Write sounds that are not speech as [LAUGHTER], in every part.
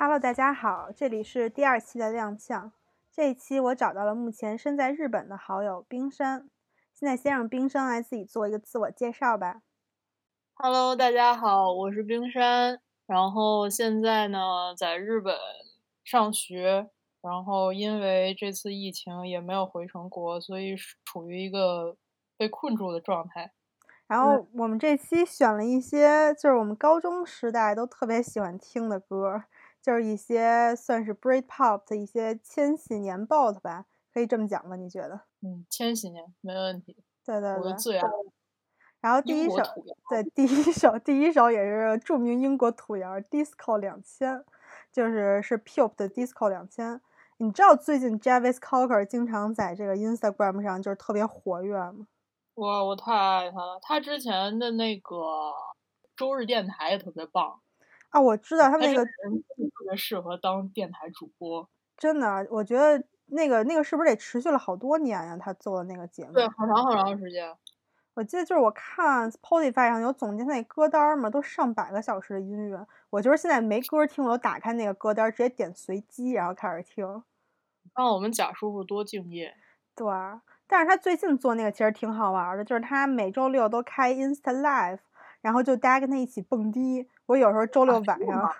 Hello，大家好，这里是第二期的亮相。这一期我找到了目前身在日本的好友冰山。现在先让冰山来自己做一个自我介绍吧。Hello，大家好，我是冰山。然后现在呢，在日本上学。然后因为这次疫情也没有回成国，所以处于一个被困住的状态。然后我们这期选了一些，就是我们高中时代都特别喜欢听的歌。就是一些算是 Britpop 的一些千禧年 bot 吧，可以这么讲吗？你觉得？嗯，千禧年没问题。对对对。我的最爱。然后第一首，对，第一首，[LAUGHS] 第一首也是著名英国土谣 Disco 两千，就是是 Pup 的 Disco 两千。你知道最近 Javis Cocker 经常在这个 Instagram 上就是特别活跃吗？我我太爱他了，他之前的那个周日电台也特别棒。啊，我知道他那个特别适合当电台主播，真的，我觉得那个那个是不是得持续了好多年呀？他做的那个节目，对，好长好长时间。我记得就是我看 Spotify 上有总结那歌单嘛，都上百个小时的音乐。我就是现在没歌听，我打开那个歌单，直接点随机，然后开始听。看我们贾叔叔多敬业。对，但是他最近做那个其实挺好玩的，就是他每周六都开 Insta Live。然后就大家跟他一起蹦迪。我有时候周六晚上，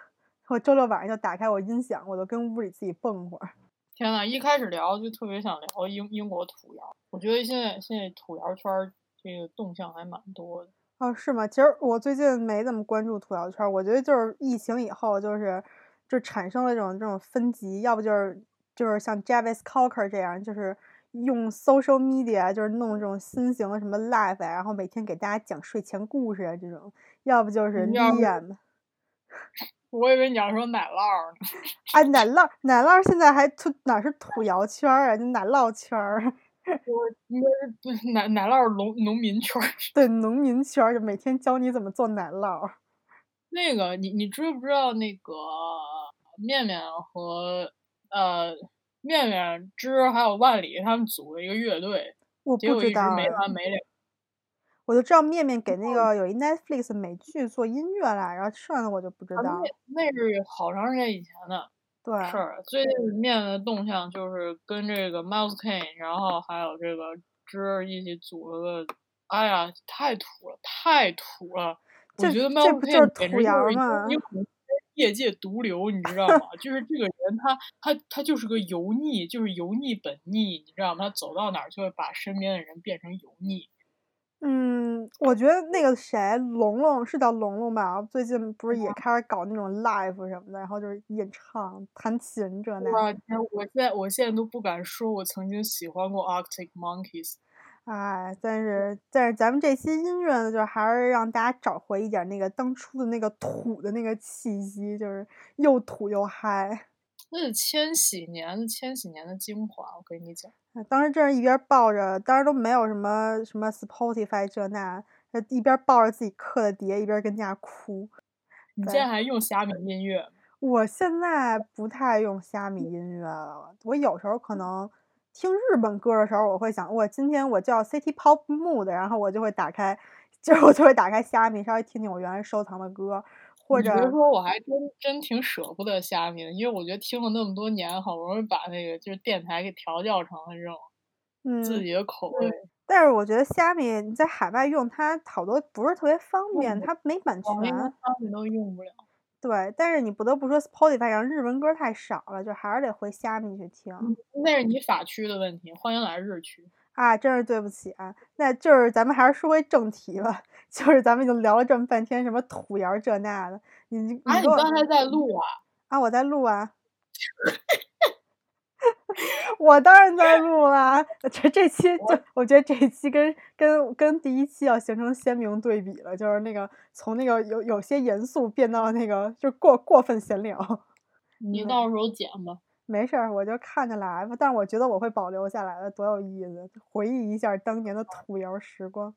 我周六晚上就打开我音响，我就跟屋里自己蹦会儿。[LAUGHS] 天呐，一开始聊就特别想聊英英国土窑。我觉得现在现在土窑圈这个动向还蛮多的。哦，是吗？其实我最近没怎么关注土窑圈。我觉得就是疫情以后，就是就产生了这种这种分级，要不就是就是像 Javis Cocker 这样，就是。用 social media 就是弄这种新型的什么 live 然后每天给大家讲睡前故事啊这种，要不就是。[LAUGHS] 我以为你要说奶酪呢。哎，奶酪，奶酪现在还土哪是土窑圈儿啊？就奶酪圈儿。[LAUGHS] 我应该是奶奶酪农农民圈儿。[LAUGHS] 对，农民圈儿就每天教你怎么做奶酪。那个，你你知不知道那个面面和呃？面面之还有万里他们组了一个乐队，我不知道没完没了。我就知道面面给那个有一 Netflix 美剧做音乐了，然后剩下的我就不知道。那那是好长时间以前的对事儿。最近面面的动向就是跟这个 Miles Kane，然后还有这个之一起组了个，哎呀，太土了，太土了！我觉得 Miles Kane 简直就是业界毒瘤，你知道吗？就是这个人，他他他就是个油腻，就是油腻本腻，你知道吗？他走到哪儿就会把身边的人变成油腻。嗯，我觉得那个谁，龙龙是叫龙龙吧？最近不是也开始搞那种 live 什么的，然后就是演唱、弹琴这那。哇，我现在我现在都不敢说，我曾经喜欢过 Arctic Monkeys。哎，但是但是咱们这些音乐呢，就还是让大家找回一点那个当初的那个土的那个气息，就是又土又嗨。那是千禧年的千禧年的精华，我跟你讲。当时正是一边抱着，当时都没有什么什么 Spotify 这那，一边抱着自己刻的碟，一边跟家哭。你现在还用虾米音乐？我现在不太用虾米音乐了，我有时候可能。听日本歌的时候，我会想，我今天我叫 City Pop Mood，然后我就会打开，就是我就会打开虾米，稍微听听我原来收藏的歌，或者。比如说，我还真真挺舍不得虾米的，因为我觉得听了那么多年，好不容易把那个就是电台给调教成了这种自己的口味。但是我觉得虾米你在海外用它好多不是特别方便，它没版权，虾米都用不了。对，但是你不得不说，Spotify 上日文歌太少了，就还是得回虾米去听。那是你法区的问题，欢迎来日区。啊，真是对不起啊！那就是咱们还是说回正题吧，[LAUGHS] 就是咱们已经聊了这么半天什么土窑这那的，你你啊，你刚才在录啊？啊，我在录啊。[LAUGHS] 我当然在录啦，[LAUGHS] 这这期就我觉得这一期跟跟跟第一期要形成鲜明对比了，就是那个从那个有有些严肃变到那个就过过分闲聊。你到时候剪吧，没事儿，我就看着来吧。但是我觉得我会保留下来的，多有意思，回忆一下当年的土窑时光。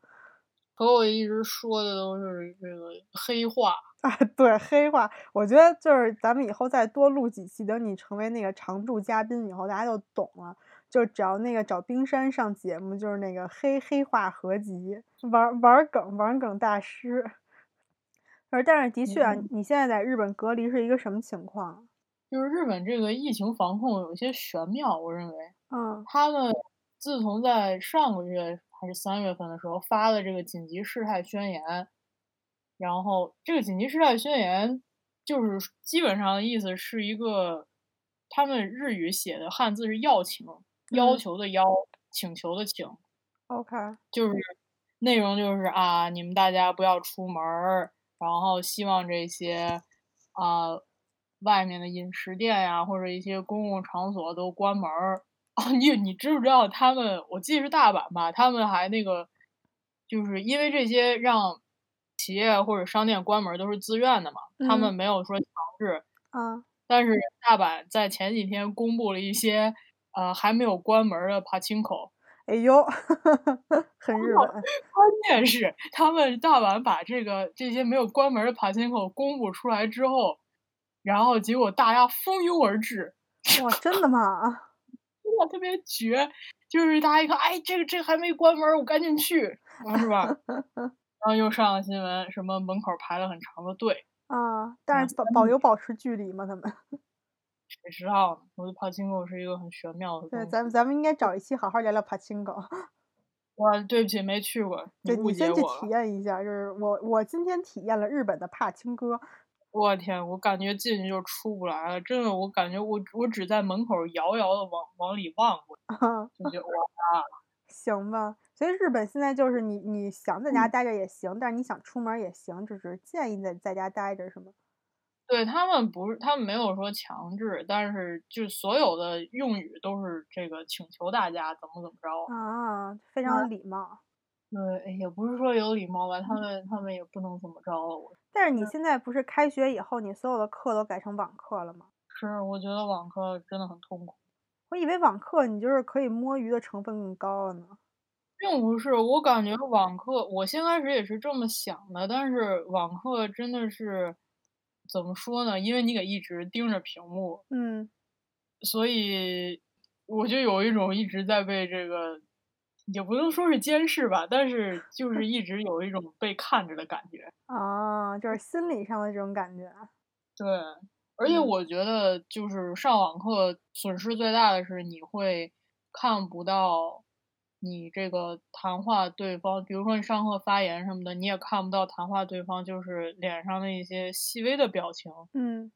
可我一直说的都是这个黑话 [LAUGHS] 啊，对黑话，我觉得就是咱们以后再多录几期，等你成为那个常驻嘉宾以后，大家就懂了。就只要那个找冰山上节目，就是那个黑黑话合集，玩玩梗玩梗大师。而但是的确啊，你现在在日本隔离是一个什么情况？就是日本这个疫情防控有一些玄妙，我认为，嗯，他们自从在上个月还是三月份的时候发了这个紧急事态宣言，然后这个紧急事态宣言就是基本上的意思是一个，他们日语写的汉字是要请，要求的要，请求的请，OK，就是内容就是啊，你们大家不要出门儿，然后希望这些啊。外面的饮食店呀，或者一些公共场所都关门儿啊！你你知不知道他们？我记得是大阪吧，他们还那个，就是因为这些让企业或者商店关门都是自愿的嘛，他们没有说强制。嗯。但是大阪在前几天公布了一些呃还没有关门的爬青口。哎呦，[LAUGHS] 很日本。[LAUGHS] 关键是他们大阪把这个这些没有关门的爬青口公布出来之后。然后结果大家蜂拥而至，哇，真的吗？[LAUGHS] 哇，特别绝！就是大家一看，哎，这个这个还没关门，我赶紧去，是吧？然后又上了新闻，什么门口排了很长的队啊，但是保保有保持距离吗？他们？[LAUGHS] 谁知道呢？我觉得帕青狗是一个很玄妙的。对，咱们咱们应该找一期好好聊聊帕青狗。[LAUGHS] 我对不起，没去过。对，你先去体验一下，就是我我今天体验了日本的帕青哥。我天，我感觉进去就出不来了，真的，我感觉我我只在门口遥遥的往往里望过，[LAUGHS] 就觉得哇，行吧。所以日本现在就是你你想在家待着也行，但是你想出门也行，只是建议在在家待着，是吗？对他们不是，他们没有说强制，但是就所有的用语都是这个请求大家怎么怎么着啊，非常礼貌。对，也不是说有礼貌吧，他们他们也不能怎么着了。我。但是你现在不是开学以后，你所有的课都改成网课了吗？是，我觉得网课真的很痛苦。我以为网课你就是可以摸鱼的成分更高了呢。并不是，我感觉网课，我先开始也是这么想的。但是网课真的是怎么说呢？因为你得一直盯着屏幕，嗯，所以我就有一种一直在被这个。也不能说是监视吧，但是就是一直有一种被看着的感觉啊，[LAUGHS] 就是心理上的这种感觉。对，而且我觉得就是上网课损失最大的是你会看不到你这个谈话对方，比如说你上课发言什么的，你也看不到谈话对方就是脸上的一些细微的表情。嗯，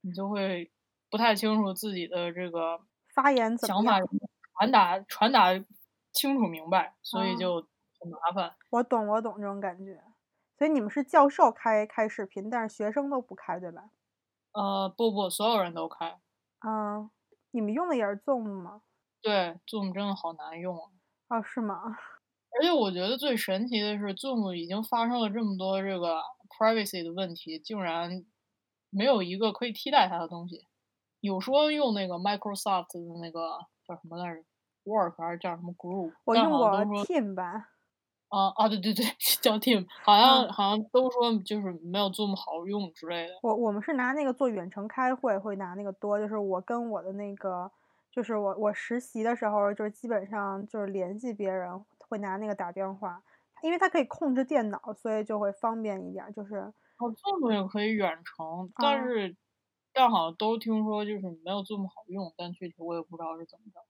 你就会不太清楚自己的这个发言想法传达传达。清楚明白，所以就很麻烦。我懂，我懂这种感觉。所以你们是教授开开视频，但是学生都不开，对吧？呃，不不，所有人都开。嗯，你们用的也是 Zoom 吗？对，Zoom 真的好难用啊。哦，是吗？[LAUGHS] 而且我觉得最神奇的是，Zoom 已经发生了这么多这个 privacy 的问题，竟然没有一个可以替代它的东西。有说用那个 Microsoft 的那个叫什么来着？Work 还是叫什么 Group？我用过 Team 吧。啊啊，对对对，[LAUGHS] 叫 Team，好像好像都说就是没有 Zoom 好用之类的。我我们是拿那个做远程开会，会拿那个多。就是我跟我的那个，就是我我实习的时候，就是基本上就是联系别人会拿那个打电话，因为它可以控制电脑，所以就会方便一点。就是哦，Zoom 也可以远程，但是但好像都听说就是没有 Zoom 好用，但具体我也不知道是怎么着。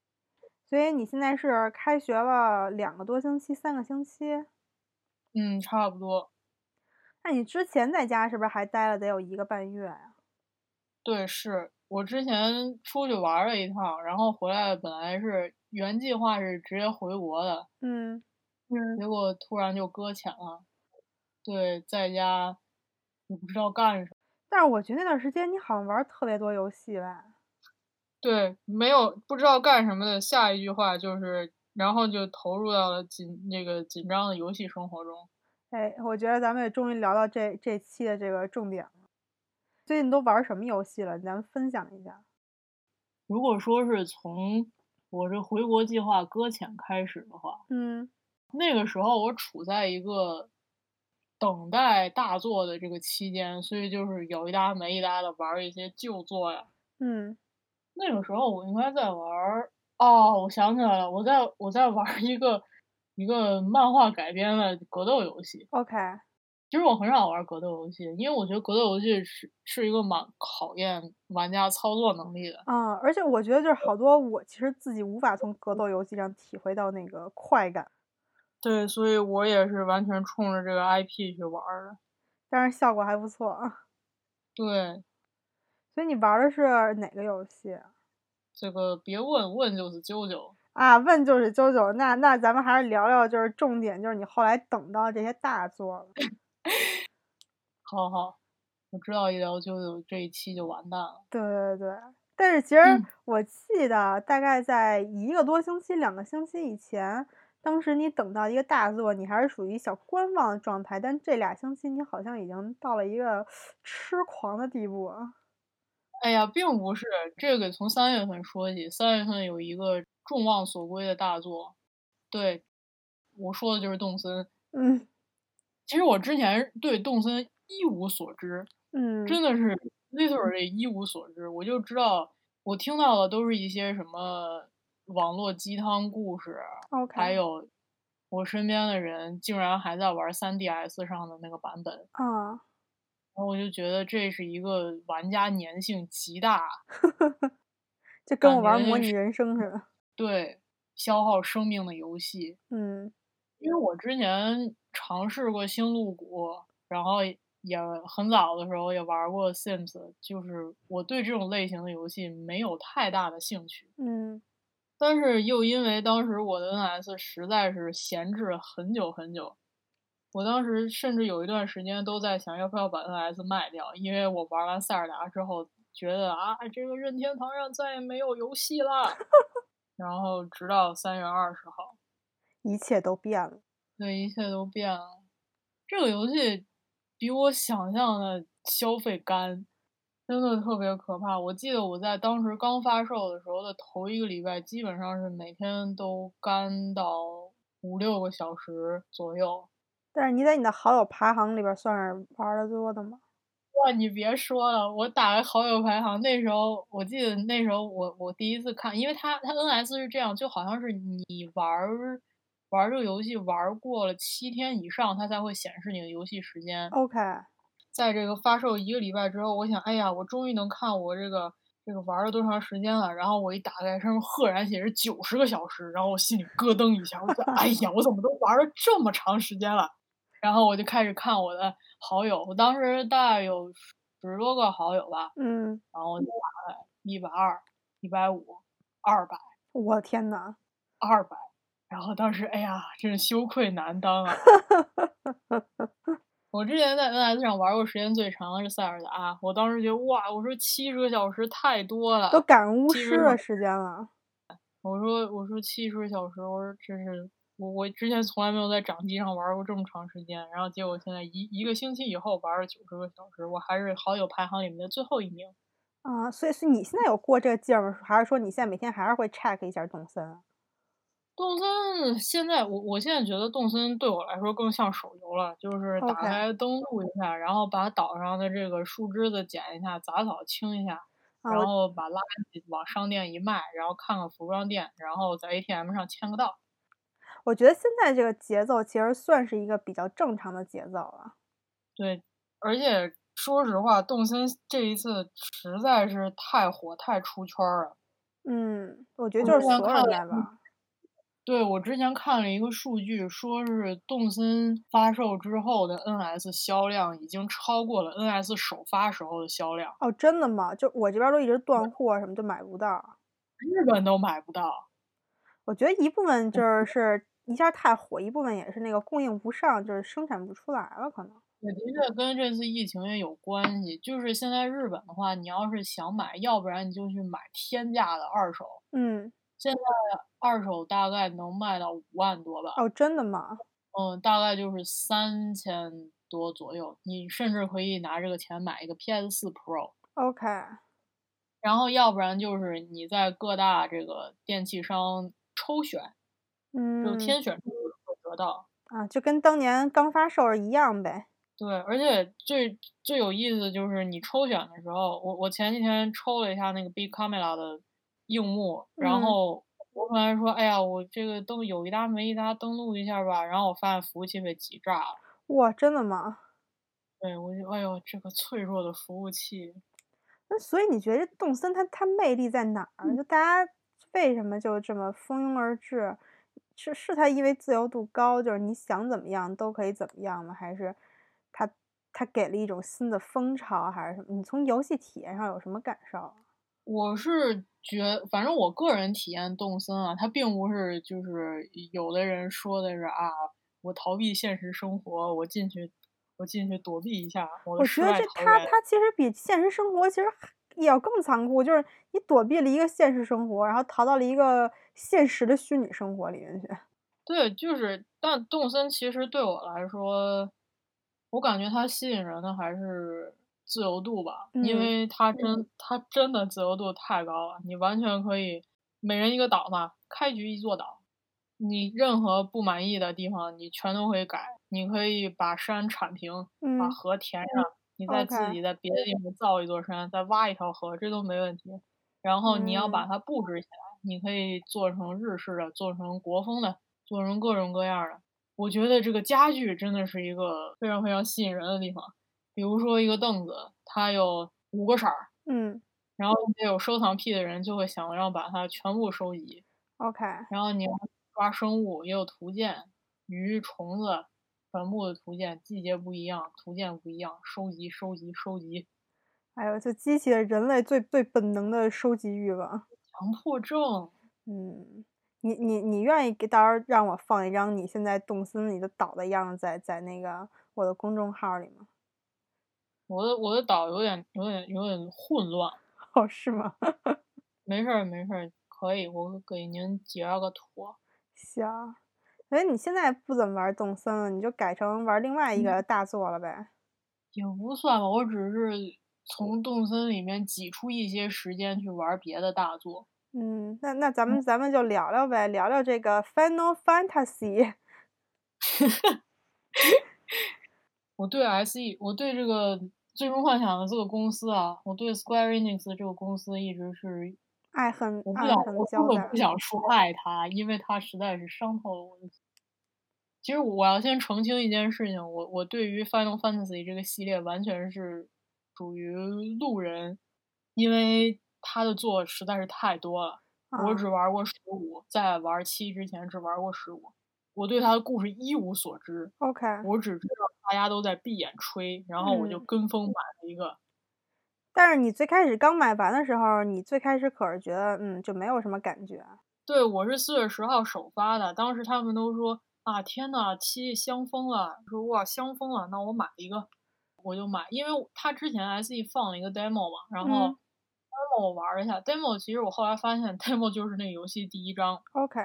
所以你现在是开学了两个多星期，三个星期？嗯，差不多。那你之前在家是不是还待了得有一个半月呀？对，是我之前出去玩了一趟，然后回来本来是原计划是直接回国的，嗯嗯，结果突然就搁浅了。对，在家也不知道干什么。但是我觉得那段时间你好像玩特别多游戏吧？对，没有不知道干什么的，下一句话就是，然后就投入到了紧那个紧张的游戏生活中。哎，我觉得咱们也终于聊到这这期的这个重点了。最近都玩什么游戏了？咱们分享一下。如果说是从我这回国计划搁浅开始的话，嗯，那个时候我处在一个等待大作的这个期间，所以就是有一搭没一搭的玩一些旧作呀，嗯。那个时候我应该在玩哦，我想起来了，我在我在玩一个一个漫画改编的格斗游戏。OK，其实我很少玩格斗游戏，因为我觉得格斗游戏是是一个蛮考验玩家操作能力的。啊，而且我觉得就是好多我其实自己无法从格斗游戏上体会到那个快感。对，所以我也是完全冲着这个 IP 去玩的，但是效果还不错啊。对，所以你玩的是哪个游戏？这个别问问就是啾啾啊，问就是啾啾。那那咱们还是聊聊，就是重点就是你后来等到这些大作了。[LAUGHS] 好好，我知道一聊就有这一期就完蛋了。对对对，但是其实我记得大概在一个多星期、两个星期以前，当时你等到一个大作，你还是属于小观望的状态，但这俩星期你好像已经到了一个痴狂的地步啊。哎呀，并不是这个，从三月份说起，三月份有一个众望所归的大作，对，我说的就是动森。嗯，其实我之前对动森一无所知，嗯，真的是 literally 一无所知。我就知道，我听到的都是一些什么网络鸡汤故事还有我身边的人竟然还在玩 3DS 上的那个版本，啊。然后我就觉得这是一个玩家粘性极大，[LAUGHS] 就跟我玩模拟人生似的。对，消耗生命的游戏。嗯，因为我之前尝试过星露谷，然后也很早的时候也玩过 Sims，就是我对这种类型的游戏没有太大的兴趣。嗯，但是又因为当时我的 NS 实在是闲置了很久很久。我当时甚至有一段时间都在想，要不要把 NS 卖掉，因为我玩完塞尔达之后，觉得啊，这个任天堂上再也没有游戏了。[LAUGHS] 然后直到三月二十号，一切都变了。对，一切都变了。这个游戏比我想象的消费干，真的特别可怕。我记得我在当时刚发售的时候的头一个礼拜，基本上是每天都干到五六个小时左右。但是你在你的好友排行里边算是玩的多的吗？哇，你别说了，我打开好友排行，那时候我记得那时候我我第一次看，因为它它 NS 是这样，就好像是你玩玩这个游戏玩过了七天以上，它才会显示你的游戏时间。OK，在这个发售一个礼拜之后，我想，哎呀，我终于能看我这个这个玩了多长时间了。然后我一打开，上面赫然写着九十个小时，然后我心里咯噔一下，我说，哎呀，我怎么都玩了这么长时间了？然后我就开始看我的好友，我当时大概有十多个好友吧，嗯，然后我就打开一百二、一百五、二百，我天呐，二百，然后当时哎呀，真是羞愧难当啊！我之前在 NS 上玩过时间最长的是塞尔达，我当时觉得哇，我说七十个小时太多了，都赶巫师的时间了。我说我说七十个小时，我说真是。我我之前从来没有在掌机上玩过这么长时间，然后结果现在一一个星期以后玩了九十个小时，我还是好友排行里面的最后一名。啊，所以是你现在有过这个劲儿吗？还是说你现在每天还是会 check 一下动森？动森现在我我现在觉得动森对我来说更像手游了，就是打开登录一下，然后把岛上的这个树枝子剪一下，杂草清一下，然后把垃圾往商店一卖，然后看看服装店，然后在 ATM 上签个到。我觉得现在这个节奏其实算是一个比较正常的节奏了。对，而且说实话，动森这一次实在是太火、太出圈了。嗯，我觉得就是所有。对，我之前看了一个数据，说是动森发售之后的 NS 销量已经超过了 NS 首发时候的销量。哦，真的吗？就我这边都一直断货，什么就买不到。日本都买不到。我觉得一部分就是。一下太火，一部分也是那个供应不上，就是生产不出来了，可能。也的确跟这次疫情也有关系。就是现在日本的话，你要是想买，要不然你就去买天价的二手。嗯。现在二手大概能卖到五万多吧？哦，真的吗？嗯，大概就是三千多左右。你甚至可以拿这个钱买一个 PS 四 Pro。OK。然后要不然就是你在各大这个电器商抽选。嗯，就天选会得到啊，就跟当年刚发售一样呗。对，而且最最有意思的就是你抽选的时候，我我前几天抽了一下那个 Big Camera 的硬木，然后我本来说，哎呀，我这个都有一搭没一搭登录一下吧，然后我发现服务器被挤炸了。哇，真的吗？对，我就哎呦，这个脆弱的服务器。那所以你觉得动森它它魅力在哪儿？就大家为什么就这么蜂拥而至？是是它因为自由度高，就是你想怎么样都可以怎么样吗？还是它它给了一种新的风潮，还是什么？你从游戏体验上有什么感受？我是觉，反正我个人体验动森啊，它并不是就是有的人说的是啊，我逃避现实生活，我进去。我进去躲避一下。我觉得这他他其实比现实生活其实也要更残酷，就是你躲避了一个现实生活，然后逃到了一个现实的虚拟生活里面去。[LAUGHS] 对，就是，但动森其实对我来说，我感觉它吸引人的还是自由度吧，因为它真它真的自由度太高了，你完全可以每人一个岛嘛，开局一座岛，你任何不满意的地方你全都可以改。你可以把山铲平，把河填上，你再自己在别的地方造一座山，再挖一条河，这都没问题。然后你要把它布置起来，你可以做成日式的，做成国风的，做成各种各样的。我觉得这个家具真的是一个非常非常吸引人的地方。比如说一个凳子，它有五个色儿，嗯，然后有收藏癖的人就会想要把它全部收集。OK，然后你要抓生物，也有图鉴，鱼、虫子。全部的图鉴，季节不一样，图鉴不一样，收集收集收集，哎呦，就激起了人类最最本能的收集欲望。强迫症。嗯，你你你愿意给到时候让我放一张你现在动森里的岛的样子在在那个我的公众号里吗？我的我的岛有点有点有点混乱。[LAUGHS] 哦，是吗？[LAUGHS] 没事儿没事儿，可以，我给您截个图。行。哎，你现在不怎么玩动森了，你就改成玩另外一个大作了呗？也不算吧，我只是从动森里面挤出一些时间去玩别的大作。嗯，那那咱们咱们就聊聊呗，聊聊这个 Final Fantasy。[LAUGHS] 我对 SE，我对这个最终幻想的这个公司啊，我对 Square Enix 这个公司一直是。爱恨，我不想，我根本不想说爱他，因为他实在是伤透了我的。其实我要先澄清一件事情，我我对于 Final Fantasy 这个系列完全是属于路人，因为他的作实在是太多了。我只玩过十五，在玩七之前只玩过十五，我对他的故事一无所知。OK，我只知道大家都在闭眼吹，然后我就跟风买了一个。但是你最开始刚买完的时候，你最开始可是觉得，嗯，就没有什么感觉。对，我是四月十号首发的，当时他们都说啊，天呐，七香疯了，说哇香疯了，那我买一个，我就买，因为他之前 SE 放了一个 demo 嘛，然后 demo 我玩了一下，demo 其实我后来发现 [LAUGHS] demo 就是那个游戏第一章。OK，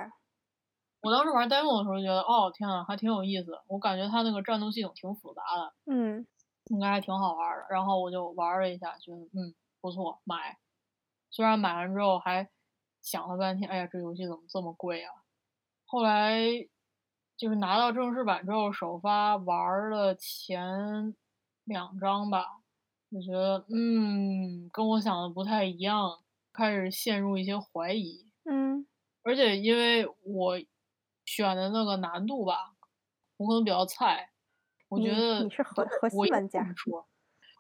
我当时玩 demo 的时候觉得，哦天啊，还挺有意思，我感觉它那个战斗系统挺复杂的。嗯。应该还挺好玩的，然后我就玩了一下，觉得嗯不错，买。虽然买完之后还想了半天，哎呀，这游戏怎么这么贵啊？后来就是拿到正式版之后，首发玩了前两章吧，就觉得嗯跟我想的不太一样，开始陷入一些怀疑。嗯，而且因为我选的那个难度吧，我可能比较菜。我觉得你是核核心玩家。说，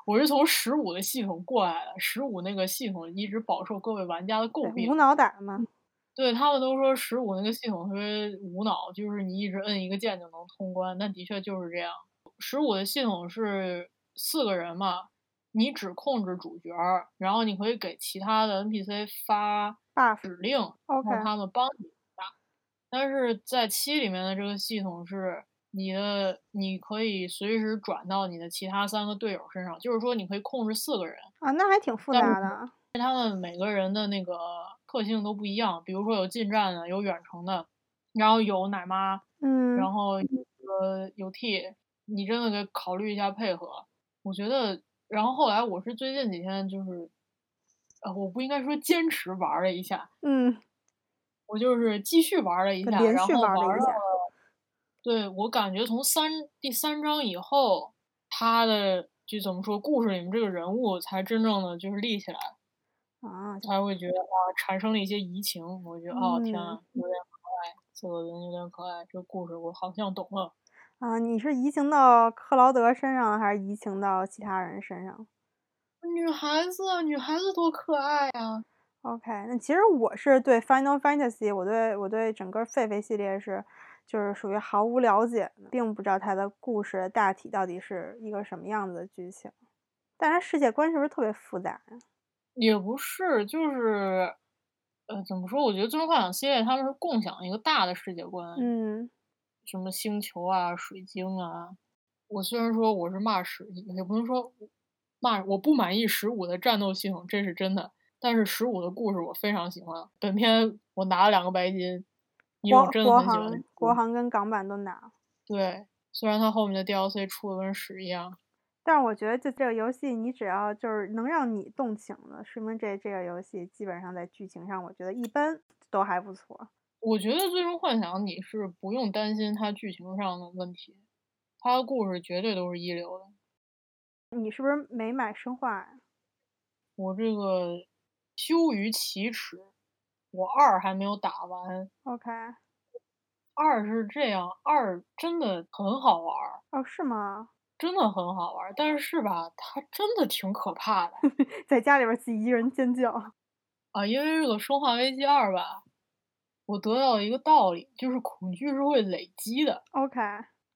我是从十五的系统过来的，十五那个系统一直饱受各位玩家的诟病。无脑打吗？[LAUGHS] 对他们都说十五那个系统特别无脑，就是你一直摁一个键就能通关。但的确就是这样。十五的系统是四个人嘛，你只控制主角，然后你可以给其他的 NPC 发指令，让他们帮你打。但是在七里面的这个系统是。你的你可以随时转到你的其他三个队友身上，就是说你可以控制四个人啊，那还挺复杂的。他们每个人的那个特性都不一样，比如说有近战的，有远程的，然后有奶妈，嗯，然后呃有 T，你真的得考虑一下配合。我觉得，然后后来我是最近几天就是，呃，我不应该说坚持玩了一下，嗯，我就是继续玩了一下，然后玩了。对我感觉从三第三章以后，他的就怎么说，故事里面这个人物才真正的就是立起来，啊，才会觉得啊，产生了一些移情。我觉得哦天啊，有点可爱，这个人有点可爱，这个故事我好像懂了。啊，你是移情到克劳德身上，还是移情到其他人身上？女孩子，女孩子多可爱呀！OK，那其实我是对 Final Fantasy，我对我对整个狒狒系列是就是属于毫无了解，并不知道它的故事大体到底是一个什么样子的剧情。但它世界观是不是特别复杂呀？也不是，就是，呃，怎么说？我觉得《最终幻想》系列他们是共享一个大的世界观。嗯。什么星球啊，水晶啊！我虽然说我是骂十，也不能说骂，我不满意十五的战斗系统，这是真的。但是十五的故事我非常喜欢。本片我拿了两个白金，因为我真的很喜欢。国行跟港版都拿。对，虽然它后面的 DLC 出的跟屎一样，但是我觉得就这个游戏，你只要就是能让你动情的，说明这这个游戏基本上在剧情上，我觉得一般都还不错。我觉得《最终幻想》你是不用担心它剧情上的问题，它的故事绝对都是一流的。你是不是没买生化呀？我这个羞于启齿，我二还没有打完。OK。二是这样，二真的很好玩。哦，是吗？真的很好玩，但是吧，它真的挺可怕的，[LAUGHS] 在家里边自己一个人尖叫。啊，因为这个《生化危机二》吧。我得到一个道理，就是恐惧是会累积的。OK，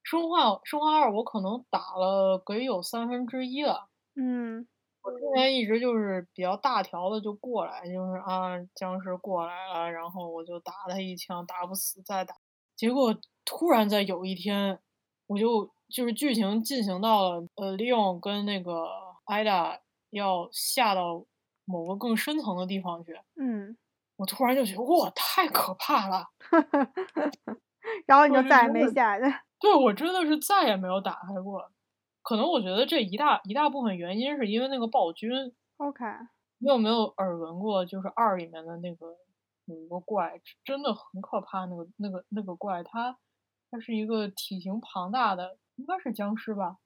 生化生化二我可能打了得有三分之一了。嗯，我之前一直就是比较大条的就过来，就是啊僵尸过来了，然后我就打他一枪，打不死再打。结果突然在有一天，我就就是剧情进行到了呃利用跟那个艾达要下到某个更深层的地方去。嗯。我突然就觉得哇，太可怕了，[LAUGHS] 然后你就再也没下去。对，我真的是再也没有打开过。可能我觉得这一大一大部分原因是因为那个暴君。OK，你有没有耳闻过？就是二里面的那个有一个怪，真的很可怕。那个那个那个怪，它它是一个体型庞大的，应该是僵尸吧？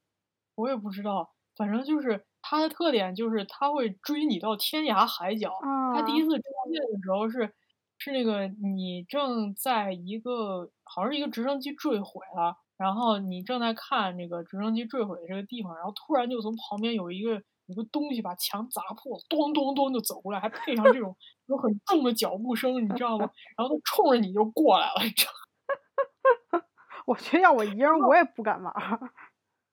我也不知道，反正就是。它的特点就是它会追你到天涯海角。它第一次出现的时候是，是那个你正在一个好像是一个直升机坠毁了，然后你正在看那个直升机坠毁的这个地方，然后突然就从旁边有一个有个东西把墙砸破，咚咚咚就走过来，还配上这种 [LAUGHS] 有很重的脚步声，你知道吗？然后他冲着你就过来了，你知道？[LAUGHS] 我觉得要我一个人，我也不敢玩。[LAUGHS]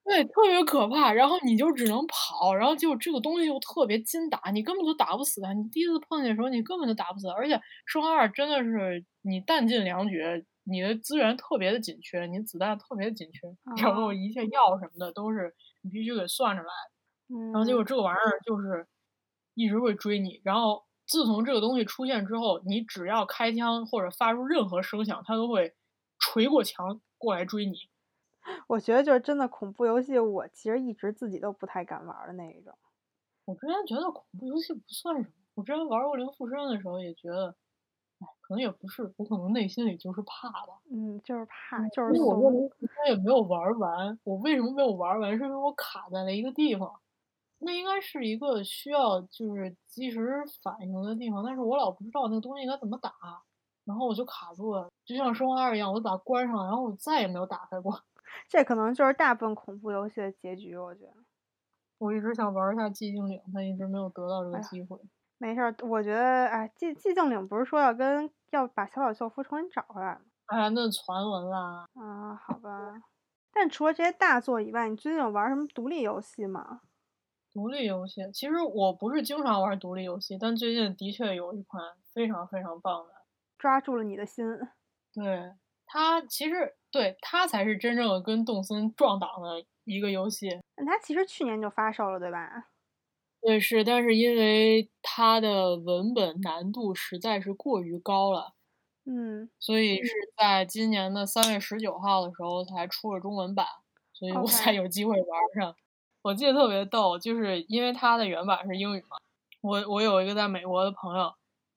对，特别可怕，然后你就只能跑，然后就这个东西又特别金打，你根本就打不死它。你第一次碰见的时候，你根本就打不死。而且生化二真的是你弹尽粮绝，你的资源特别的紧缺，你子弹特别紧缺，然后一切药什么的都是你必须给算出来。然后结果这个玩意儿就是一直会追你。然后自从这个东西出现之后，你只要开枪或者发出任何声响，它都会锤过墙过来追你。[LAUGHS] 我觉得就是真的恐怖游戏，我其实一直自己都不太敢玩的那一种。我之前觉得恐怖游戏不算什么，我之前玩过《零附身》的时候也觉得，哎，可能也不是，我可能内心里就是怕吧。嗯，就是怕，就是怂。我零附身也没有玩完，我为什么没有玩完？是因为我卡在了一个地方，那应该是一个需要就是及时反应的地方，但是我老不知道那个东西应该怎么打，然后我就卡住了，就像《生化二》一样，我把它关上，然后我再也没有打开过。[LAUGHS] 这可能就是大部分恐怖游戏的结局，我觉得。我一直想玩一下寂静岭，但一直没有得到这个机会。没事儿，我觉得，哎，寂寂静岭不是说要跟要把小岛秀夫重新找回来吗？哎，那传闻啦。啊，好吧。但除了这些大作以外，你最近有玩什么独立游戏吗？独立游戏，其实我不是经常玩独立游戏，但最近的确有一款非常非常棒的，抓住了你的心。对。它其实对它才是真正的跟动森撞档的一个游戏。它其实去年就发售了，对吧？对，是，但是因为它的文本难度实在是过于高了，嗯，所以是在今年的三月十九号的时候才出了中文版，所以我才有机会玩上。我记得特别逗，就是因为它的原版是英语嘛，我我有一个在美国的朋友，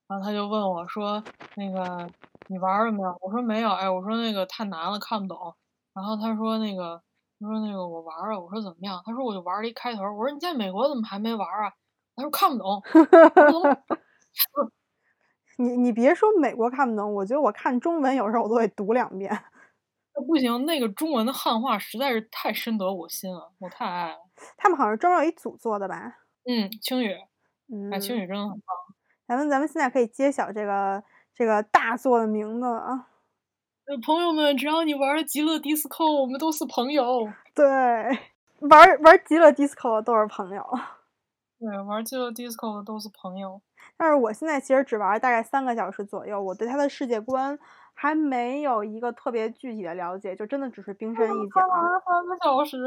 然后他就问我说，那个。你玩了没有？我说没有。哎，我说那个太难了，看不懂。然后他说那个，他说那个我玩了。我说怎么样？他说我就玩了一开头。我说你在美国怎么还没玩啊？他说看不懂。[LAUGHS] [LAUGHS] 你你别说美国看不懂，我觉得我看中文有时候我都得读两遍。不行，那个中文的汉化实在是太深得我心了，我太爱了。他们好像专门有一组做的吧？嗯，青宇，嗯，哎，青宇真的很棒。咱们咱们现在可以揭晓这个这个大作的名字了。朋友们，只要你玩了极乐 DISCO，我们都是朋友。对，玩玩极乐 DISCO 的都是朋友。[LAUGHS] 对，玩极乐迪斯科的都是朋友。但是我现在其实只玩大概三个小时左右，我对它的世界观还没有一个特别具体的了解，就真的只是冰山一角。玩了三个小时。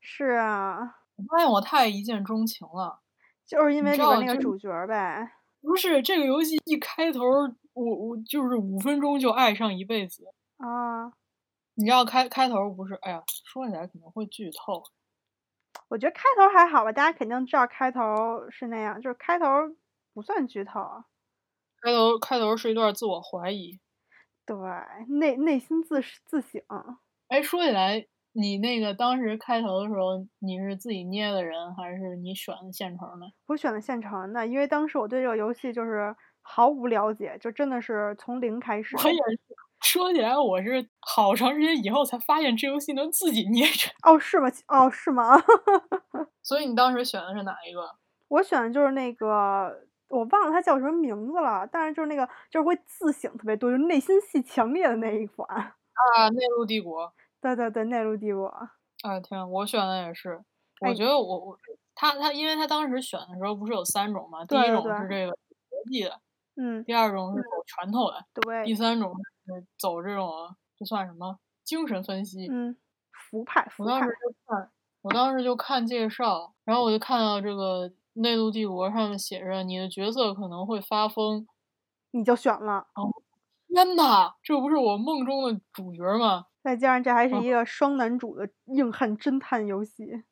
是啊。我发现我太一见钟情了，就是因为里边那个主角呗。不是这个游戏一开头，我我就是五分钟就爱上一辈子啊！你知道开开头不是？哎呀，说起来可能会剧透。我觉得开头还好吧，大家肯定知道开头是那样，就是开头不算剧透。开头开头是一段自我怀疑，对，内内心自自省。哎，说起来。你那个当时开头的时候，你是自己捏的人，还是你选的现成的？我选的现成的，因为当时我对这个游戏就是毫无了解，就真的是从零开始。我也是，说起来我是好长时间以后才发现这游戏能自己捏着。哦，是吗？哦，是吗？[LAUGHS] 所以你当时选的是哪一个？我选的就是那个，我忘了它叫什么名字了，但是就是那个就是会自省特别多，就是内心戏强烈的那一款。啊，内陆帝国。对对对，内陆帝国。啊天，我选的也是。我觉得我我他他，因为他当时选的时候不是有三种嘛？第一种是这个国际的，嗯。第二种是走拳头的，对。第三种是走这种，这算什么？精神分析。嗯。浮派。我当时就看，我当时就看介绍，然后我就看到这个内陆帝国上面写着你的角色可能会发疯，你就选了。哦，天呐，这不是我梦中的主角吗？再加上这还是一个双男主的硬汉侦探游戏，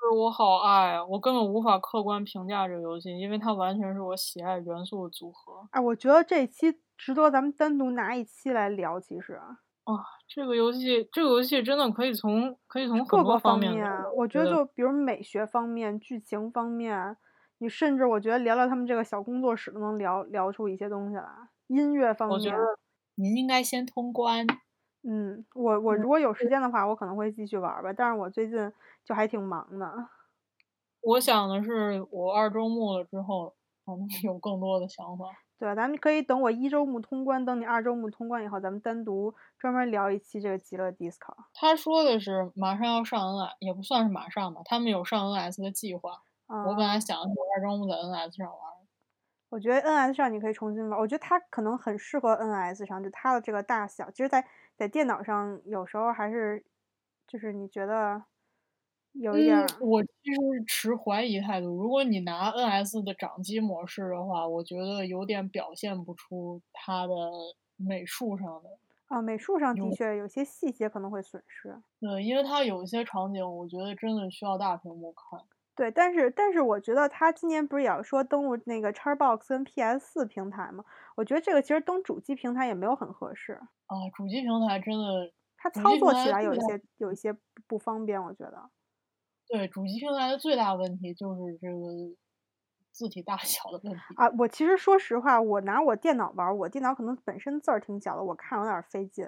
是我好爱啊！我根本无法客观评价这个游戏，因为它完全是我喜爱元素的组合。哎，我觉得这期值得咱们单独拿一期来聊。其实啊，这个游戏，这个游戏真的可以从可以从各个方面，我觉得就比如美学方面、剧情方面，你甚至我觉得聊聊他们这个小工作室都能聊聊出一些东西来。音乐方面，我觉得您应该先通关。嗯，我我如果有时间的话，我可能会继续玩吧。但是我最近就还挺忙的。我想的是，我二周目了之后，可能有更多的想法。对，咱们可以等我一周目通关，等你二周目通关以后，咱们单独专门聊一期这个极乐 DISCO。他说的是马上要上 N S，也不算是马上吧，他们有上 NS 的计划。我本来想的是二周目在 NS 上玩。我觉得 NS 上你可以重新玩，我觉得它可能很适合 NS 上，就它的这个大小，其实，在在电脑上有时候还是，就是你觉得有一点。我其实持怀疑态度，如果你拿 NS 的掌机模式的话，我觉得有点表现不出它的美术上的。啊，美术上的确有些细节可能会损失。对，因为它有一些场景，我觉得真的需要大屏幕看。对，但是但是我觉得他今年不是也要说登录那个 Xbox 跟 PS 四平台吗？我觉得这个其实登主机平台也没有很合适啊。主机平台真的，它操作起来有一些有一些不方便，我觉得。对，主机平台的最大问题就是这个字体大小的问题啊。我其实说实话，我拿我电脑玩，我电脑可能本身字儿挺小的，我看有点费劲。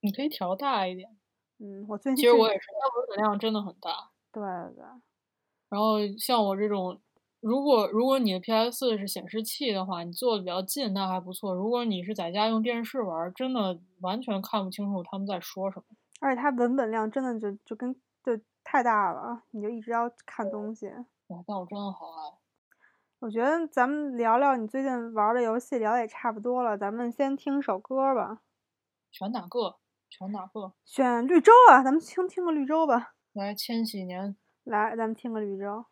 你可以调大一点。嗯，我最近其实我也是，它文本量真的很大。对对。然后像我这种，如果如果你的 PS 四是显示器的话，你坐的比较近，那还不错。如果你是在家用电视玩，真的完全看不清楚他们在说什么。而且它文本量真的就就跟就太大了，你就一直要看东西。哇，但我真的好爱。我觉得咱们聊聊你最近玩的游戏，聊也差不多了，咱们先听首歌吧。选哪个？选哪个？选绿洲啊，咱们听听个绿洲吧。来，千禧年。来，咱们听个绿洲。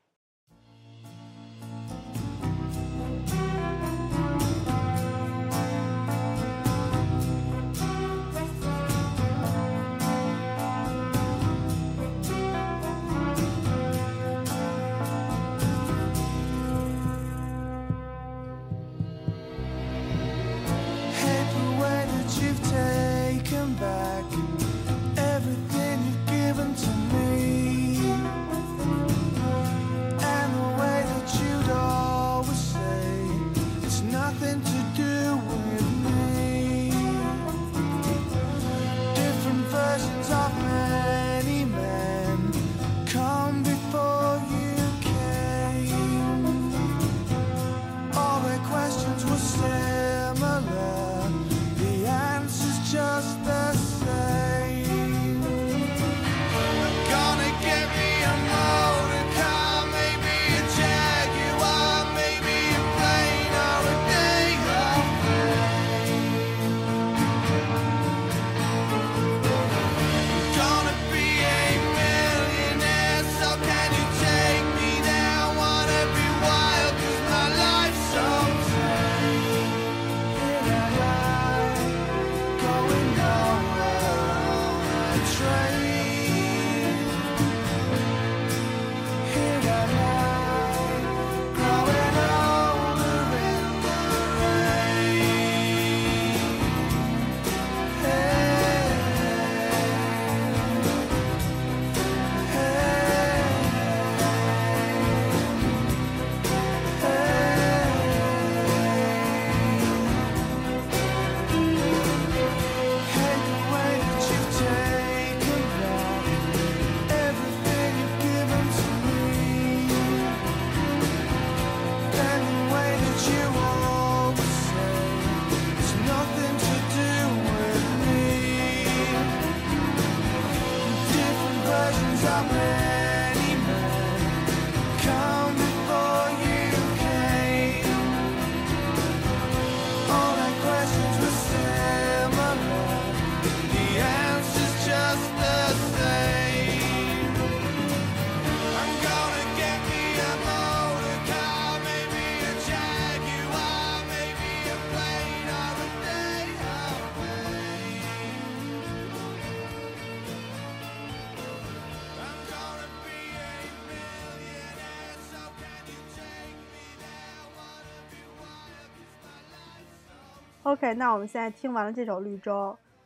OK，那我们现在听完了这首《绿洲》。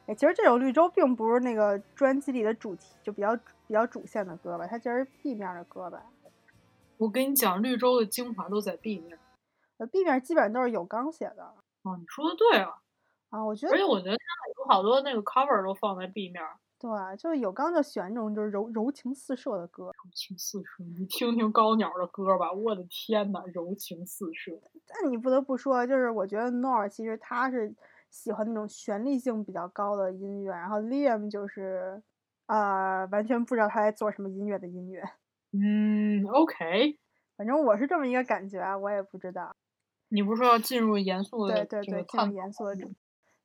哎，其实这首《绿洲》并不是那个专辑里的主题，就比较比较主线的歌吧，它其实是 B 面的歌吧。我跟你讲，《绿洲》的精华都在 B 面。呃，B 面基本上都是有刚写的。哦，你说的对啊。啊，我觉得。而且我觉得他有好多那个 cover 都放在 B 面。对，就是有刚就喜欢这种就是柔柔情四射的歌。柔情四射，你听听高鸟的歌吧，我的天呐，柔情四射。[LAUGHS] 但你不得不说，就是我觉得 Nor 其实他是。喜欢那种旋律性比较高的音乐，然后 Liam 就是，啊，完全不知道他在做什么音乐的音乐。嗯，OK，反正我是这么一个感觉啊，我也不知道。你不是说要进入严肃的？对对对，进入严肃的。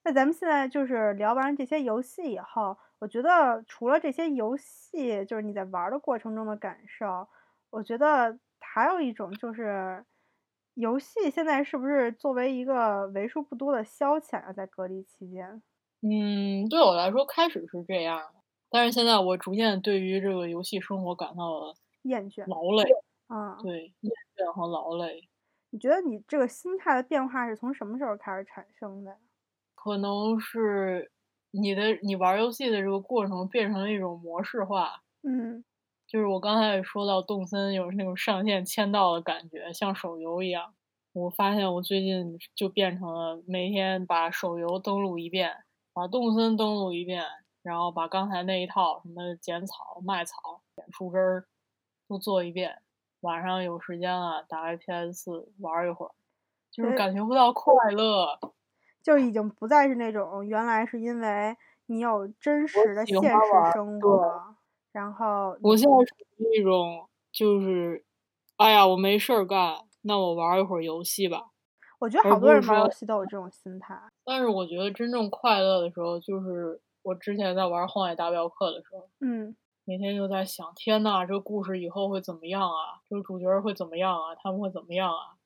那咱们现在就是聊完这些游戏以后，我觉得除了这些游戏，就是你在玩的过程中的感受，我觉得还有一种就是。游戏现在是不是作为一个为数不多的消遣啊？在隔离期间，嗯，对我来说开始是这样，但是现在我逐渐对于这个游戏生活感到了厌倦、劳累。啊，对，厌倦和劳累。你觉得你这个心态的变化是从什么时候开始产生的？可能是你的你玩游戏的这个过程变成了一种模式化。嗯。就是我刚才也说到，动森有那种上线签到的感觉，像手游一样。我发现我最近就变成了每天把手游登录一遍，把动森登录一遍，然后把刚才那一套什么剪草、卖草、剪树枝儿都做一遍。晚上有时间了，打开 PS 四玩一会儿，就是感觉不到快乐，就已经不再是那种原来是因为你有真实的现实生活。然后我现在属于一种，就是，哎呀，我没事儿干，那我玩一会儿游戏吧。我觉得好多人玩游戏都有这种心态。但是我觉得真正快乐的时候，就是我之前在玩《荒野大镖客》的时候，嗯，每天就在想，天呐，这个故事以后会怎么样啊？这个主角会怎么样啊？他们会怎么样啊？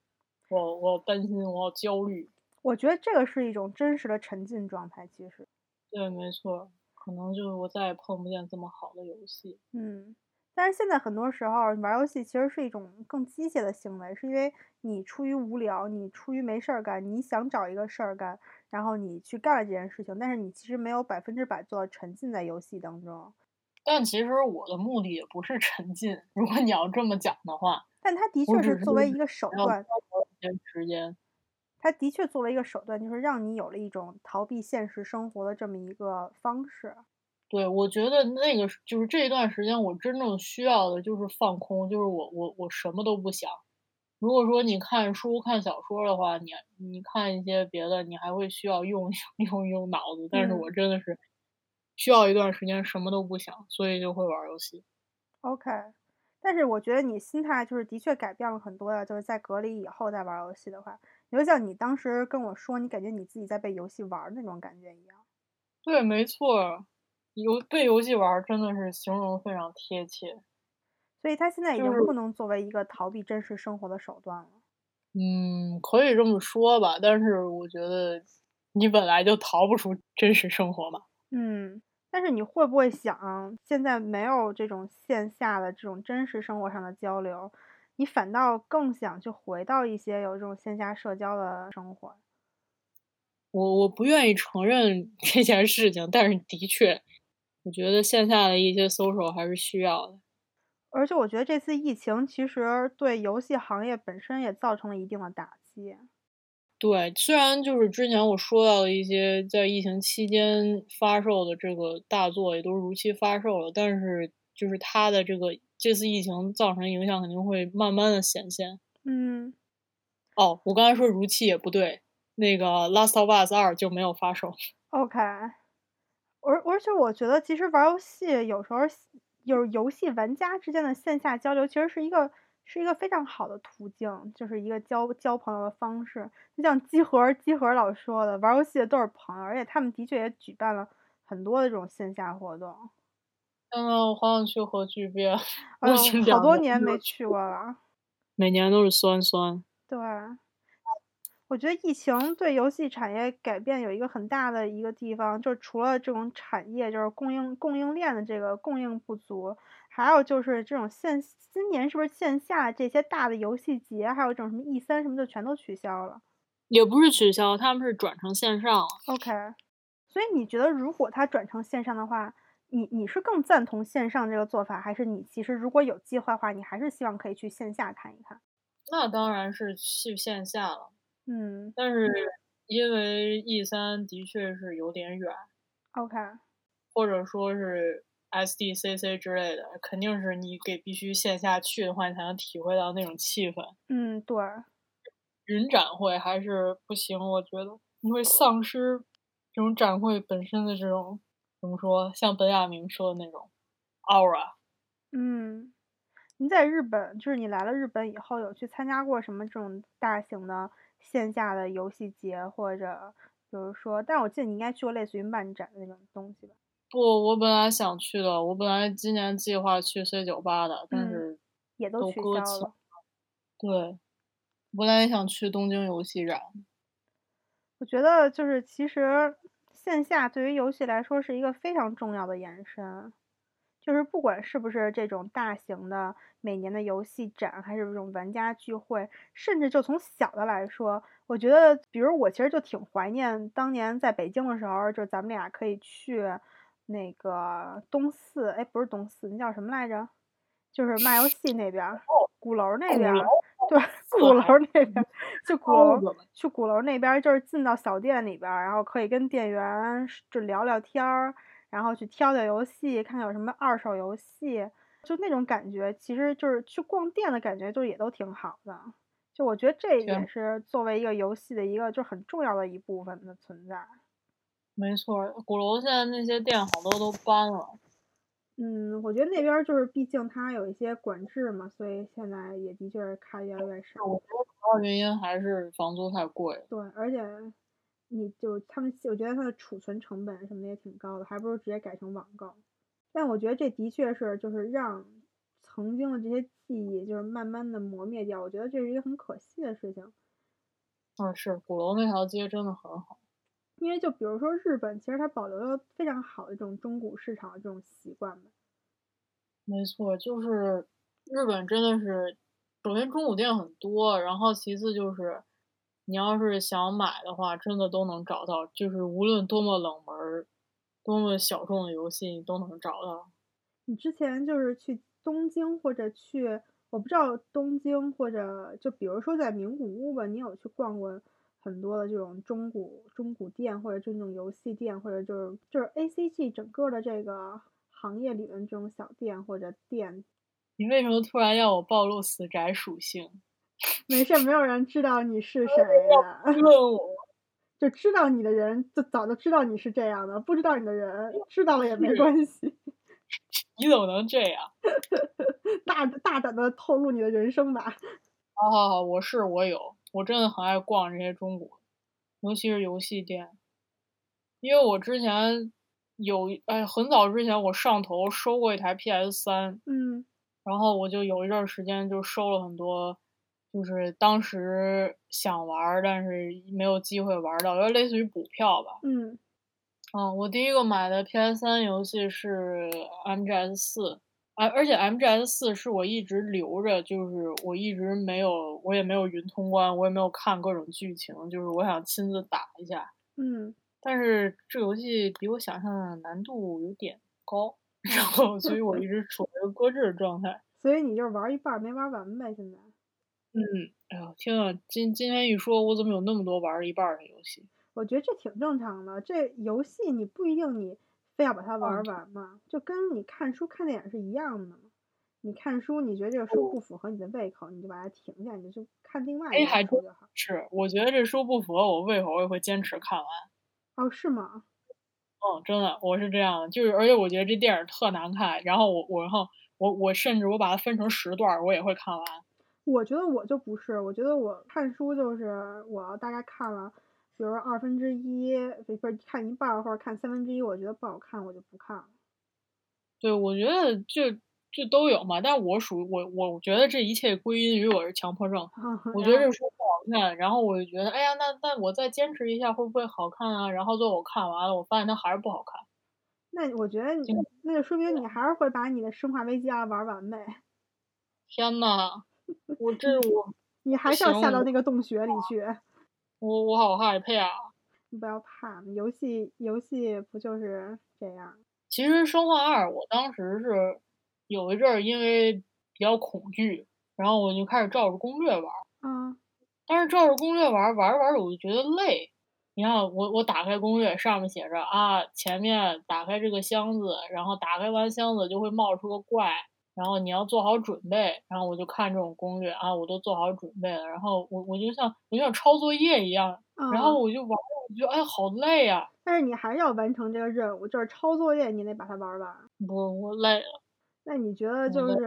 我我担心，我好焦虑。我觉得这个是一种真实的沉浸状态，其实。对，没错。可能就是我再也碰不见这么好的游戏。嗯，但是现在很多时候玩游戏其实是一种更机械的行为，是因为你出于无聊，你出于没事儿干，你想找一个事儿干，然后你去干了这件事情，但是你其实没有百分之百做到沉浸在游戏当中。但其实我的目的也不是沉浸，如果你要这么讲的话。但它的确是作为一个手段。时间。它的确作为一个手段，就是让你有了一种逃避现实生活的这么一个方式。对，我觉得那个就是这一段时间，我真正需要的就是放空，就是我我我什么都不想。如果说你看书、看小说的话，你你看一些别的，你还会需要用 [LAUGHS] 用用脑子。但是我真的是需要一段时间什么都不想，所以就会玩游戏。OK，但是我觉得你心态就是的确改变了很多呀，就是在隔离以后再玩游戏的话。就像你当时跟我说，你感觉你自己在被游戏玩那种感觉一样。对，没错，游被游戏玩真的是形容非常贴切。所以，他现在已经不能作为一个逃避真实生活的手段了。嗯，可以这么说吧。但是，我觉得你本来就逃不出真实生活嘛。嗯，但是你会不会想，现在没有这种线下的这种真实生活上的交流？你反倒更想去回到一些有这种线下社交的生活。我我不愿意承认 [LAUGHS] 这件事情，但是的确，我觉得线下的一些 social 还是需要的。而且我觉得这次疫情其实对游戏行业本身也造成了一定的打击。对，虽然就是之前我说到的一些在疫情期间发售的这个大作也都如期发售了，但是就是它的这个。这次疫情造成影响肯定会慢慢的显现。嗯，哦，我刚才说如期也不对，那个《Last of Us 二》就没有发售。OK，[LAUGHS] 而而且我觉得其实玩游戏有时候有游戏玩家之间的线下交流，其实是一个是一个非常好的途径，就是一个交交朋友的方式。就像集合集合老说的，玩游戏的都是朋友，而且他们的确也举办了很多的这种线下活动。嗯，我好想去核聚变，[LAUGHS] 我好多年没去过了。每年都是酸酸。对，我觉得疫情对游戏产业改变有一个很大的一个地方，就是除了这种产业，就是供应供应链的这个供应不足，还有就是这种线今年是不是线下这些大的游戏节，还有这种什么 E 三什么的全都取消了。也不是取消，他们是转成线上。OK，所以你觉得如果它转成线上的话，你你是更赞同线上这个做法，还是你其实如果有计划的话，你还是希望可以去线下看一看？那当然是去线下了。嗯，但是因为 E 三的确是有点远。OK，或者说是 SDCC 之类的，肯定是你给必须线下去的话，你才能体会到那种气氛。嗯，对。云展会还是不行，我觉得你会丧失这种展会本身的这种怎么说？像本雅明说的那种 aura。嗯，你在日本，就是你来了日本以后，有去参加过什么这种大型的线下的游戏节，或者比如说，但是我记得你应该去过类似于漫展的那种东西吧？不，我本来想去的，我本来今年计划去 C 九八的，但是也都取消了。对。本来也想去东京游戏展，我觉得就是其实线下对于游戏来说是一个非常重要的延伸，就是不管是不是这种大型的每年的游戏展，还是这种玩家聚会，甚至就从小的来说，我觉得，比如我其实就挺怀念当年在北京的时候，就咱们俩可以去那个东四，哎，不是东四，那叫什么来着？就是卖游戏那边，鼓楼那边。对，鼓楼那边，就鼓楼去鼓楼那边，就是进到小店里边，然后可以跟店员就聊聊天儿，然后去挑挑游戏，看看有什么二手游戏，就那种感觉，其实就是去逛店的感觉，就也都挺好的。就我觉得这也是作为一个游戏的一个就很重要的一部分的存在。没错，鼓楼现在那些店好多都搬了。嗯，我觉得那边就是，毕竟它有一些管制嘛，所以现在也的确是开越来越少。我觉得主要原因还是房租太贵。对，而且你就他们，我觉得它的储存成本什么的也挺高的，还不如直接改成网购。但我觉得这的确是，就是让曾经的这些记忆，就是慢慢的磨灭掉。我觉得这是一个很可惜的事情。嗯，是鼓楼那条街真的很好。因为就比如说日本，其实它保留了非常好的这种中古市场的这种习惯嘛。没错，就是日本真的是，首先中古店很多，然后其次就是，你要是想买的话，真的都能找到，就是无论多么冷门、多么小众的游戏，你都能找到。你之前就是去东京或者去，我不知道东京或者就比如说在名古屋吧，你有去逛过？很多的这种中古中古店，或者这种游戏店，或者就是就是 A C G 整个的这个行业里面这种小店或者店。你为什么突然要我暴露死宅属性？[LAUGHS] 没事，没有人知道你是谁呀。问我，[LAUGHS] 就知道你的人就早就知道你是这样的，不知道你的人知道了也没关系。[LAUGHS] 你怎么能这样？大大胆的透露你的人生吧。好好好，我是我有。我真的很爱逛这些中古，尤其是游戏店，因为我之前有哎很早之前我上头收过一台 PS 三，嗯，然后我就有一阵时间就收了很多，就是当时想玩但是没有机会玩到，有点类似于补票吧，嗯，嗯，我第一个买的 PS 三游戏是 MGS 四。而而且 MGS 四是我一直留着，就是我一直没有，我也没有云通关，我也没有看各种剧情，就是我想亲自打一下。嗯。但是这游戏比我想象的难度有点高，[LAUGHS] 然后所以我一直处于搁置的状态。所以你就是玩一半没玩完呗，现在。嗯，哎呦，天啊！今今天一说，我怎么有那么多玩一半的游戏？我觉得这挺正常的，这游戏你不一定你。非要把它玩完嘛？就跟你看书看电影是一样的嘛。你看书，你觉得这个书不符合你的胃口，你就把它停下，你就看另外一本书就好。是，我觉得这书不符合我胃口，我也会坚持看完。哦，是吗？嗯，真的，我是这样的。就是，而且我觉得这电影特难看，然后我我然后我我甚至我把它分成十段，我也会看完。我觉得我就不是，我觉得我看书就是我大概看了。比如二分之一，不是看一半或者看三分之一，我觉得不好看，我就不看了。对，我觉得就就都有嘛，但我属于我，我觉得这一切归因于我是强迫症。[LAUGHS] 我觉得这书不好看，然后我就觉得，哎呀，那那我再坚持一下会不会好看啊？然后最后我看完了，我发现它还是不好看。那我觉得你那就说明你还是会把你的《生化危机二》玩完呗。天呐，[LAUGHS] 我这我你还是要下到那个洞穴里去。我我好害怕啊！你不要怕，游戏游戏不就是这样？其实《生化二》，我当时是有一阵儿因为比较恐惧，然后我就开始照着攻略玩。嗯。但是照着攻略玩玩着玩着，我就觉得累。你看，我我打开攻略，上面写着啊，前面打开这个箱子，然后打开完箱子就会冒出个怪。然后你要做好准备，然后我就看这种攻略啊，我都做好准备了。然后我我就像我就像抄作业一样，然后我就玩，我觉得哎好累呀。但是你还是要完成这个任务，就是抄作业，你得把它玩完。不，我累了。那你觉得就是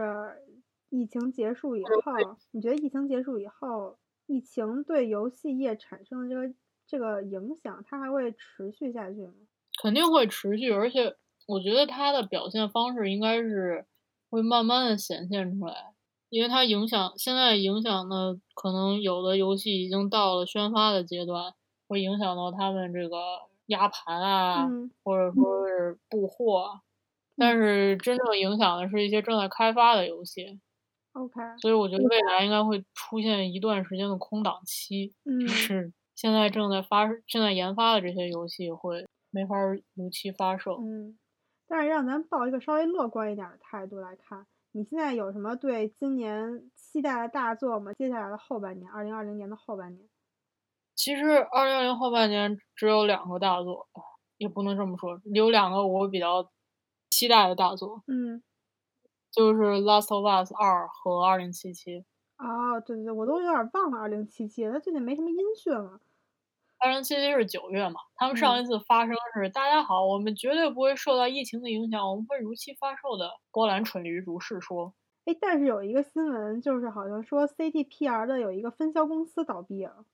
疫情结束以后，你觉得疫情结束以后，疫情对游戏业产生的这个这个影响，它还会持续下去吗？肯定会持续，而且我觉得它的表现方式应该是。会慢慢的显现出来，因为它影响现在影响的可能有的游戏已经到了宣发的阶段，会影响到他们这个压盘啊，或者说是布货，但是真正影响的是一些正在开发的游戏。OK，所以我觉得未来应该会出现一段时间的空档期，就是现在正在发、正在研发的这些游戏会没法如期发售。嗯。但是让咱抱一个稍微乐观一点的态度来看，你现在有什么对今年期待的大作吗？接下来的后半年，二零二零年的后半年。其实二零二零后半年只有两个大作，也不能这么说，有两个我比较期待的大作。嗯，就是《Last of Us 二》和《二零七七》。哦，对对对，我都有点忘了《二零七七》，它最近没什么音讯了。二零七七是九月嘛？他们上一次发生是：“大家好，我们绝对不会受到疫情的影响，我们会如期发售的。”波兰蠢驴如是说。哎，但是有一个新闻，就是好像说 CDPR 的有一个分销公司倒闭了。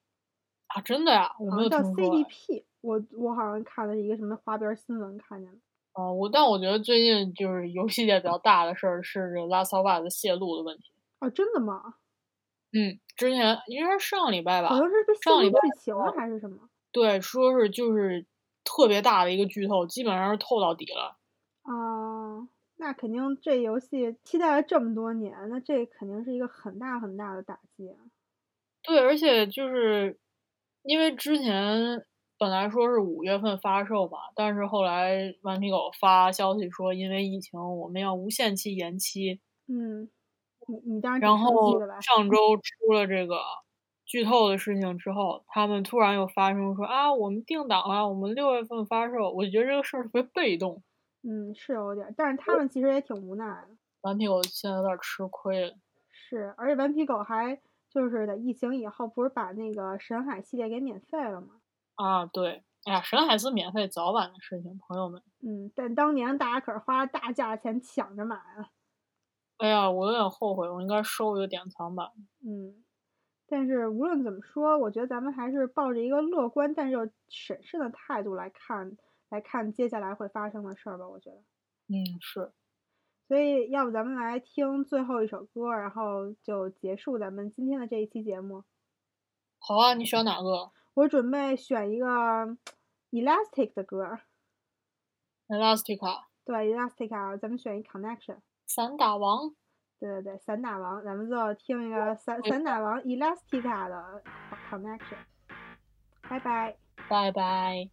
啊，真的呀？我没有听说。叫 CDP，我我好像看的是一个什么花边新闻，看见了。哦，我但我觉得最近就是游戏界比较大的事儿是这个拉萨瓦的泄露的问题。啊，真的吗？嗯，之前应该是上礼拜吧，好像是被上礼拜剧情了还是什么？对，说是就是特别大的一个剧透，基本上是透到底了。啊，那肯定这游戏期待了这么多年，那这肯定是一个很大很大的打击。对，而且就是因为之前本来说是五月份发售嘛，但是后来顽皮狗发消息说，因为疫情，我们要无限期延期。嗯。你你当然后上周出了这个剧透的事情之后，他们突然又发生说啊，我们定档了，我们六月份发售。我觉得这个事儿特别被动。嗯，是有点，但是他们其实也挺无奈的。顽皮狗现在有点吃亏了。是，而且顽皮狗还就是在疫情以后，不是把那个神海系列给免费了吗？啊，对，哎呀，神海是免费早晚的事情，朋友们。嗯，但当年大家可是花了大价钱抢着买啊。哎呀，我有点后悔，我应该收一个典藏版。嗯，但是无论怎么说，我觉得咱们还是抱着一个乐观但是又审慎的态度来看，来看接下来会发生的事儿吧。我觉得。嗯，是。所以，要不咱们来听最后一首歌，然后就结束咱们今天的这一期节目。好啊，你选哪个？我准备选一个 Elastic 的歌。Elastica。对，Elastica，咱们选一 Connection。散打王，对对对，散打王，咱们就听一个散散打。王 Elastica 的 Connection，拜拜，拜拜。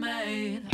Made